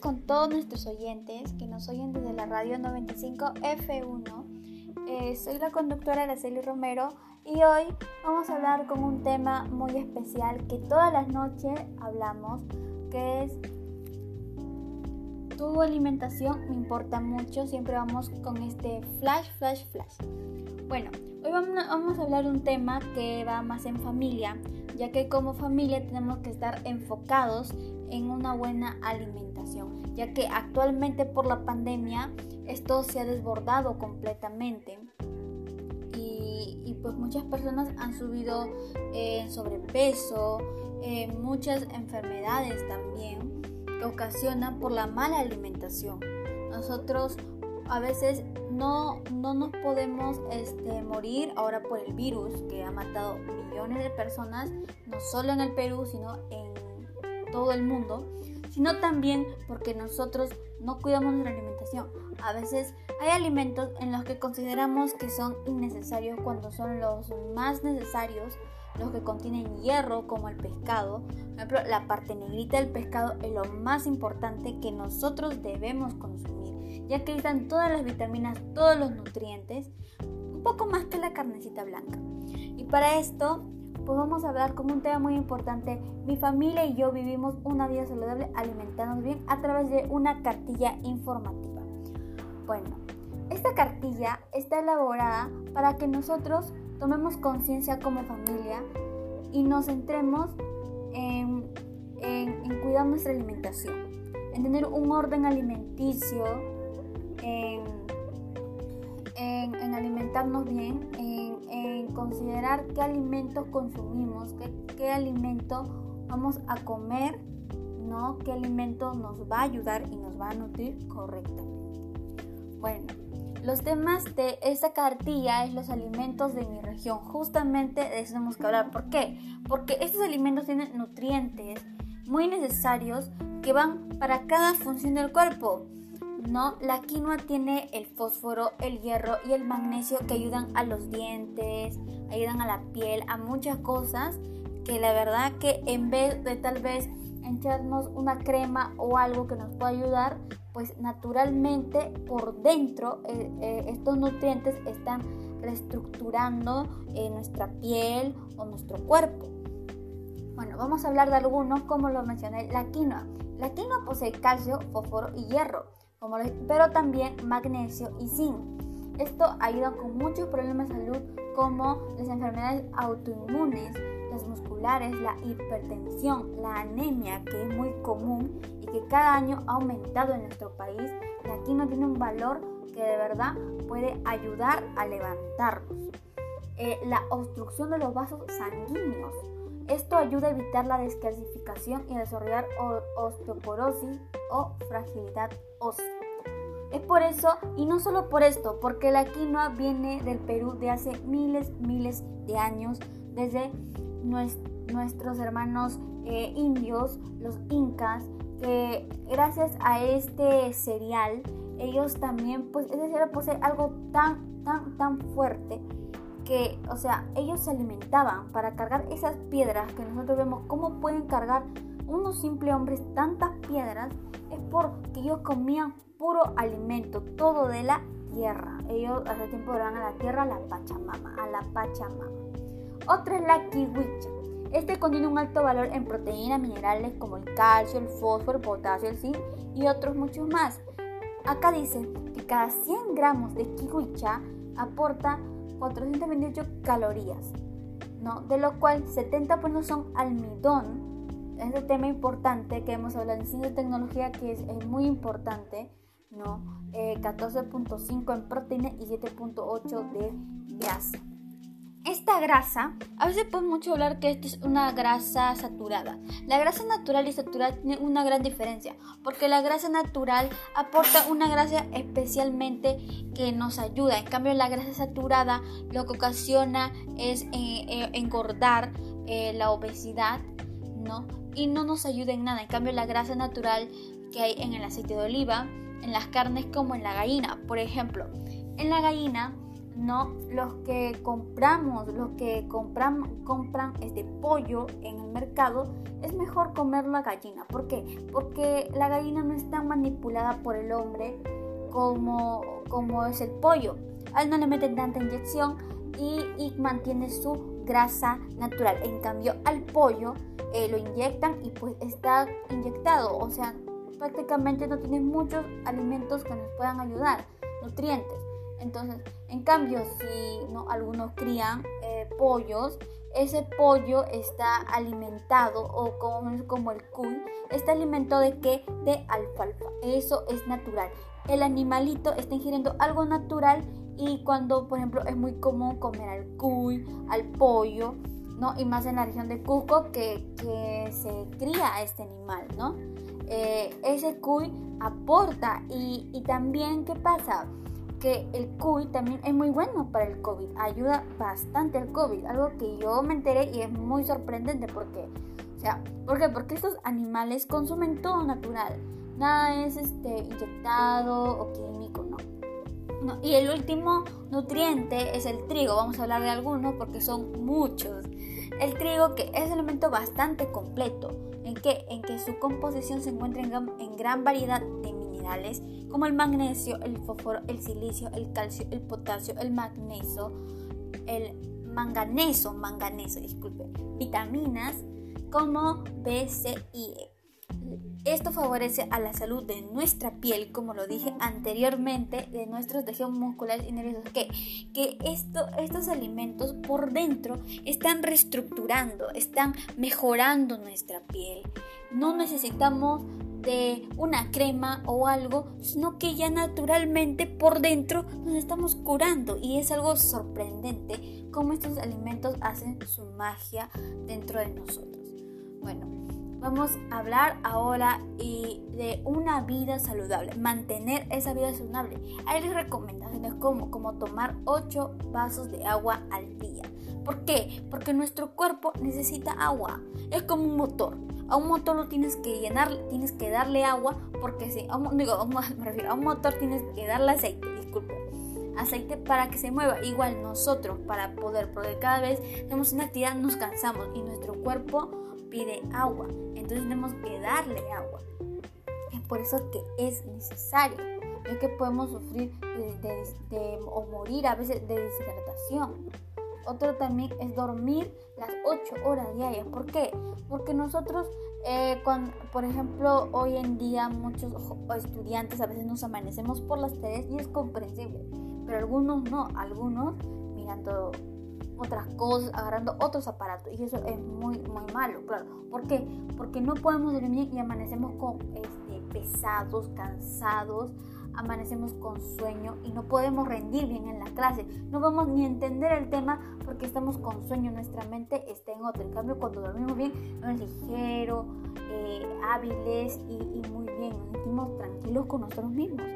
con todos nuestros oyentes que nos oyen desde la radio 95 F1. Eh, soy la conductora Araceli Romero y hoy vamos a hablar con un tema muy especial que todas las noches hablamos, que es tu alimentación me importa mucho. Siempre vamos con este flash, flash, flash. Bueno, hoy vamos a hablar un tema que va más en familia, ya que como familia tenemos que estar enfocados en una buena alimentación, ya que actualmente por la pandemia esto se ha desbordado completamente y, pues muchas personas han subido en sobrepeso, muchas enfermedades también ocasionan por la mala alimentación. Nosotros a veces no, no nos podemos este, morir ahora por el virus que ha matado millones de personas, no solo en el Perú, sino en todo el mundo, sino también porque nosotros no cuidamos nuestra alimentación. A veces hay alimentos en los que consideramos que son innecesarios cuando son los más necesarios, los que contienen hierro como el pescado. Por ejemplo, la parte negrita del pescado es lo más importante que nosotros debemos consumir, ya que están todas las vitaminas, todos los nutrientes, un poco más que la carnecita blanca. Y para esto pues vamos a hablar como un tema muy importante. Mi familia y yo vivimos una vida saludable alimentándonos bien a través de una cartilla informativa. Bueno, esta cartilla está elaborada para que nosotros tomemos conciencia como familia y nos centremos en, en, cuidar nuestra alimentación, en tener un orden alimenticio, en, en alimentarnos bien, en considerar qué alimentos consumimos, qué, qué alimento vamos a comer, ¿no? qué alimento nos va a ayudar y nos va a nutrir correctamente. Bueno, los temas de esta cartilla es los alimentos de mi región. Justamente de eso tenemos que hablar. ¿Por qué? Porque estos alimentos tienen nutrientes muy necesarios que van para cada función del cuerpo. ¿No? La quinoa tiene el fósforo, el hierro y el magnesio que ayudan a los dientes, ayudan a la piel, a muchas cosas que la verdad que en vez de tal vez echarnos una crema o algo que nos pueda ayudar, pues naturalmente por dentro eh, eh, estos nutrientes están reestructurando eh, nuestra piel o nuestro cuerpo. Bueno, vamos a hablar de algunos como lo mencioné, la quinoa. La quinoa posee calcio, fósforo y hierro pero también magnesio y zinc. Esto ayuda con muchos problemas de salud como las enfermedades autoinmunes, las musculares, la hipertensión, la anemia, que es muy común y que cada año ha aumentado en nuestro país. Y aquí no tiene un valor que de verdad puede ayudar a levantarnos. Eh, la obstrucción de los vasos sanguíneos. Esto ayuda a evitar la descalcificación y a desarrollar osteoporosis o fragilidad ósea. Es por eso, y no solo por esto, porque la quinoa viene del Perú de hace miles, miles de años, desde nuestros hermanos eh, indios, los incas, que gracias a este cereal, ellos también, pues ese cereal posee algo tan, tan, tan fuerte que, o sea, ellos se alimentaban para cargar esas piedras que nosotros vemos, cómo pueden cargar unos simples hombres tantas piedras, es porque ellos comían puro alimento, todo de la tierra. Ellos hace tiempo eran a la tierra, a la Pachamama, a la Pachamama. Otra es la kiwicha. Este contiene un alto valor en proteínas, minerales como el calcio, el fósforo, el potasio, el zinc y otros muchos más. Acá dice que cada 100 gramos de kiwicha aporta 428 calorías, ¿no? de lo cual 70% son almidón. Este tema importante que hemos hablado en ciencia tecnología que es, muy importante ¿no? 14.5 eh, en proteína y 7.8 de grasa. Esta grasa, a veces podemos mucho hablar que esta es una grasa saturada. La grasa natural y saturada tiene una gran diferencia, porque la grasa natural aporta una grasa especialmente que nos ayuda. En cambio, la grasa saturada lo que ocasiona es eh, eh, engordar la obesidad, Y no nos ayuda en nada. En cambio, la grasa natural que hay en el aceite de oliva, en las carnes como en la gallina. Por ejemplo, en la gallina no los que compramos, los que compran, compran este pollo en el mercado, es mejor comer la gallina. ¿Por qué? Porque la gallina no está manipulada por el hombre como, como es el pollo. A él no le meten tanta inyección y mantiene su grasa natural. En cambio, al pollo eh, lo inyectan y pues está inyectado. O sea, prácticamente no tiene muchos alimentos que nos puedan ayudar, nutrientes. Entonces, en cambio, si no, algunos crían eh, pollos, ese pollo está alimentado o como, como el cuy, está alimentado de qué? De alfalfa. Eso es natural. El animalito está ingiriendo algo natural y cuando, por ejemplo, es muy común comer al cuy, al pollo, ¿no? Y más en la región de Cusco que, que se cría este animal, ¿no? Eh, ese cuy aporta y, y también, ¿qué pasa? que el cuy también es muy bueno para el COVID, ayuda bastante al COVID, algo que yo me enteré y es muy sorprendente porque, o sea, ¿por qué? Porque estos animales consumen todo natural, nada es este inyectado o químico, Y el último nutriente es el trigo, vamos a hablar de algunos porque son muchos. El trigo que es un elemento bastante completo, en que, en que su composición se encuentra en, en gran variedad de minerales como el magnesio, el fósforo, el silicio, el calcio, el potasio, el magnesio, el manganeso, manganeso, disculpe, vitaminas como B, C y E. Esto favorece a la salud de nuestra piel, como lo dije anteriormente, de nuestros tejidos musculares y nerviosos, que, que esto, estos alimentos por dentro están reestructurando, están mejorando nuestra piel. No necesitamos de una crema o algo, sino que ya naturalmente por dentro nos estamos curando y es algo sorprendente cómo estos alimentos hacen su magia dentro de nosotros. Bueno, vamos a hablar ahora de una vida saludable, mantener esa vida saludable. Hay recomendaciones como, como tomar 8 vasos de agua al día. ¿Por qué? Porque nuestro cuerpo necesita agua. Es como un motor. A un motor lo tienes que llenar, tienes que darle agua, porque si, a un, digo, a un motor tienes que darle aceite, disculpe. Aceite para que se mueva. Igual nosotros, para poder, porque cada vez tenemos una actividad, nos cansamos y nuestro cuerpo pide agua. Entonces tenemos que darle agua. Es por eso que es necesario. Es que podemos sufrir de, o morir a veces de deshidratación. Otro también es dormir las 8 horas diarias. ¿Por qué? Porque nosotros, eh, por ejemplo, hoy en día muchos estudiantes a veces nos amanecemos por las 3 y es comprensible. Pero algunos no, algunos mirando otras cosas, agarrando otros aparatos. Y eso es muy, muy malo, claro. ¿Por qué? Porque no podemos dormir y amanecemos con, este, pesados, cansados amanecemos con sueño y no podemos rendir bien en la clase. No vamos ni a entender el tema porque estamos con sueño, nuestra mente está en otro. En cambio, cuando dormimos bien, es ligero, eh, hábiles y, muy bien, nos sentimos tranquilos con nosotros mismos.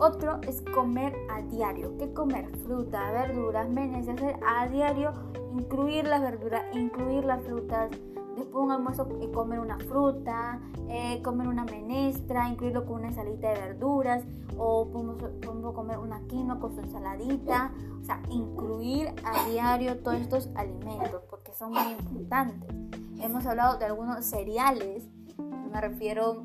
Otro es comer a diario. ¿Qué comer? Fruta, verduras, hacer a diario, incluir las verduras, incluir las frutas, después un almuerzo eh, comer una fruta, eh, comer una menestra, incluirlo con una ensaladita de verduras o podemos, comer una quinoa con su ensaladita, o sea, incluir a diario todos estos alimentos porque son muy importantes. Hemos hablado de algunos cereales, me refiero,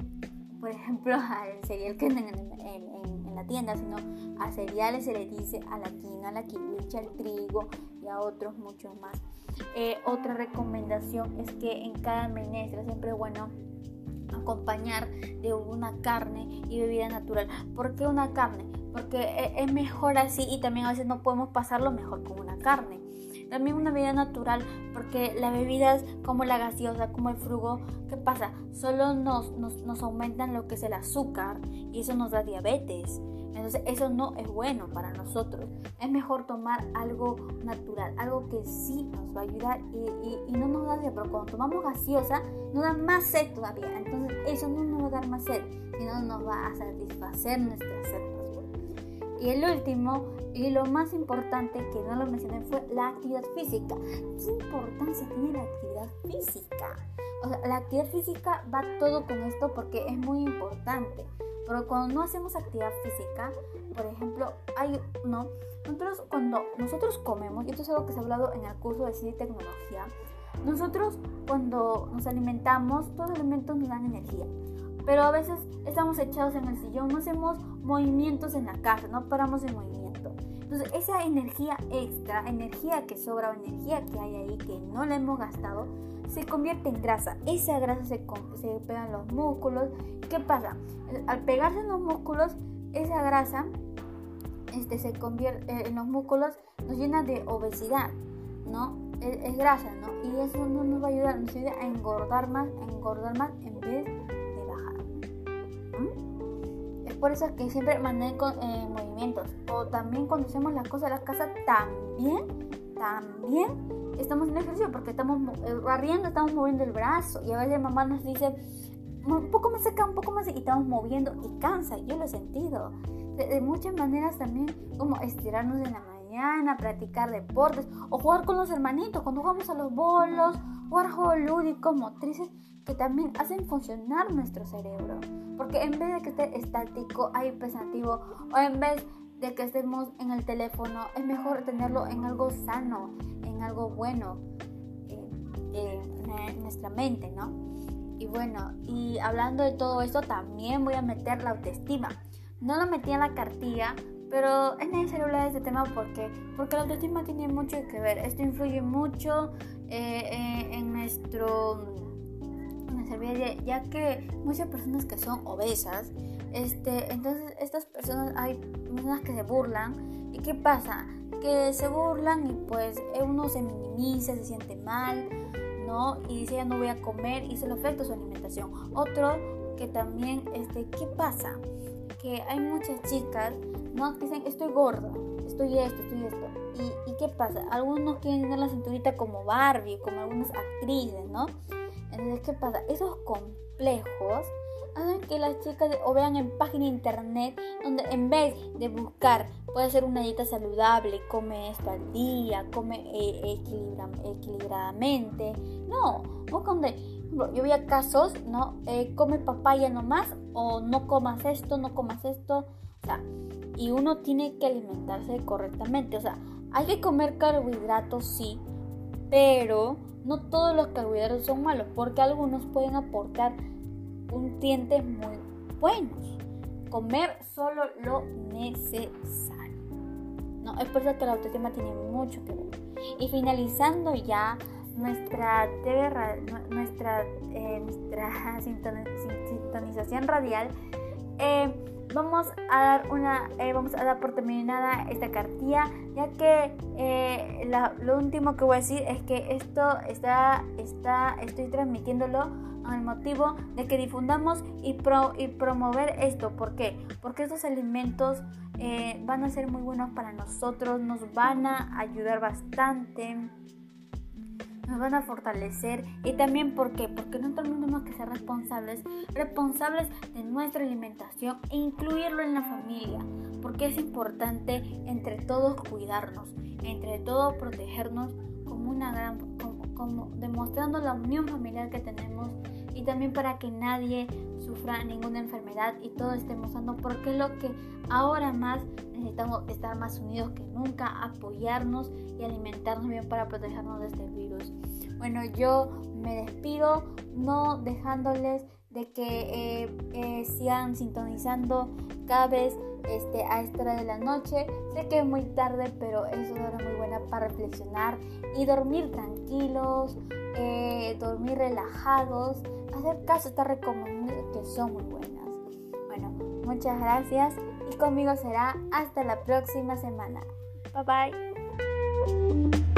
por ejemplo, al cereal que venden en, la tienda, sino a cereales se le dice a la quinoa, a la kiwicha, al trigo y a otros muchos más. Eh, otra recomendación es que en cada menestra siempre es bueno acompañar de una carne y bebida natural. ¿Por qué una carne? Porque e, es mejor así y también a veces no podemos pasarlo mejor con una carne. También una bebida natural porque las bebidas como la gaseosa, como el frugo, ¿qué pasa? Solo nos, nos, aumentan lo que es el azúcar y eso nos da diabetes. Entonces eso no es bueno para nosotros. Es mejor tomar algo natural, algo que sí nos va a ayudar y, no nos da sed, pero cuando tomamos gaseosa nos da más sed todavía. Entonces eso no nos va a dar más sed, sino nos va a satisfacer nuestra sed. Y el último y lo más importante que no lo mencioné fue la actividad física. ¿Qué importancia tiene la actividad física? O sea, la actividad física va todo con esto porque es muy importante. Pero cuando no hacemos actividad física, por ejemplo, hay, no, nosotros cuando nosotros comemos, y esto es algo que se ha hablado en el curso de ciencia y tecnología, nosotros cuando nos alimentamos, todos los alimentos nos dan energía. Pero a veces estamos echados en el sillón, no hacemos movimientos en la casa, no paramos en movimiento. Entonces esa energía extra, energía que sobra o energía que hay ahí que no la hemos gastado, se convierte en grasa. Esa grasa se, se pega en los músculos. ¿Qué pasa? Al pegarse en los músculos, esa grasa este, se convierte eh, en los músculos, nos llena de obesidad, ¿no? Es, grasa, ¿no? Y eso no nos va a ayudar, nos ayuda a engordar más, a engordar más en vez de bajar. Es por eso que siempre mantengo eh, movimientos. O también cuando hacemos las cosas de la casa, también, también estamos en ejercicio porque estamos barriendo, estamos moviendo el brazo y a veces mamá nos dice un poco más cerca, un poco más y estamos moviendo y cansa, yo lo he sentido. De, muchas maneras también como estirarnos en la mañana, practicar deportes o jugar con los hermanitos, cuando jugamos a los bolos, jugar juegos lúdicos, motrices que también hacen funcionar nuestro cerebro. Porque en vez de que esté estático, hay pensativo, o en vez de que estemos en el teléfono, es mejor tenerlo en algo sano, en algo bueno eh, en nuestra mente, ¿no? Y bueno, y hablando de todo esto, también voy a meter la autoestima. No lo metí en la cartilla, pero es necesario hablar de este tema porque, porque la autoestima tiene mucho que ver. Esto influye mucho eh, eh, en nuestro nuestra vida, ya que muchas personas que son obesas, este, entonces estas personas hay personas que se burlan y qué pasa que se burlan y pues uno se minimiza, se siente mal, ¿no? Y dice ya no voy a comer y se le afecta su alimentación. Otro que también, este, ¿qué pasa? Que hay muchas chicas, ¿no? Que dicen estoy gorda, estoy esto, estoy esto. ¿Y, ¿Y qué pasa? Algunos quieren tener la cinturita como Barbie, como algunas actrices, ¿no? Entonces, ¿qué pasa? Esos complejos hacen que las chicas o vean en página internet donde en vez de buscar puede hacer una dieta saludable, come esto al día, come eh, equilibradamente, no, buscan donde yo vi casos, ¿no? Eh, come papaya nomás o no comas esto, no comas esto, o sea, y uno tiene que alimentarse correctamente, o sea, hay que comer carbohidratos, sí, pero no todos los carbohidratos son malos, porque algunos pueden aportar nutrientes muy buenos. Comer solo lo necesario. No, es por eso que la autoestima tiene mucho que ver. Y finalizando ya nuestra nuestra, eh, nuestra sintonización radial, eh, vamos a dar una eh, vamos a dar por terminada esta cartilla ya que lo último que voy a decir es que esto está está estoy transmitiéndolo el motivo de que difundamos y, pro, y promover esto. ¿Por qué? Porque estos alimentos eh, van a ser muy buenos para nosotros, nos van a ayudar bastante, nos van a fortalecer y también ¿por qué? Porque nosotros tenemos que ser responsables, responsables de nuestra alimentación e incluirlo en la familia. Porque es importante entre todos cuidarnos, entre todos protegernos como una gran, como demostrando la unión familiar que tenemos y también para que nadie sufra ninguna enfermedad y todos estemos sano porque es lo que ahora más necesitamos estar más unidos que nunca, apoyarnos y alimentarnos bien para protegernos de este virus. Bueno, yo me despido no dejándoles de que eh, eh, sigan sintonizando cada vez este, a esta hora de la noche. Sé que es muy tarde, pero es una hora muy buena para reflexionar y dormir tranquilos, eh, dormir relajados, hacer caso a estas que son muy buenas. Bueno, muchas gracias y conmigo será hasta la próxima semana. Bye bye.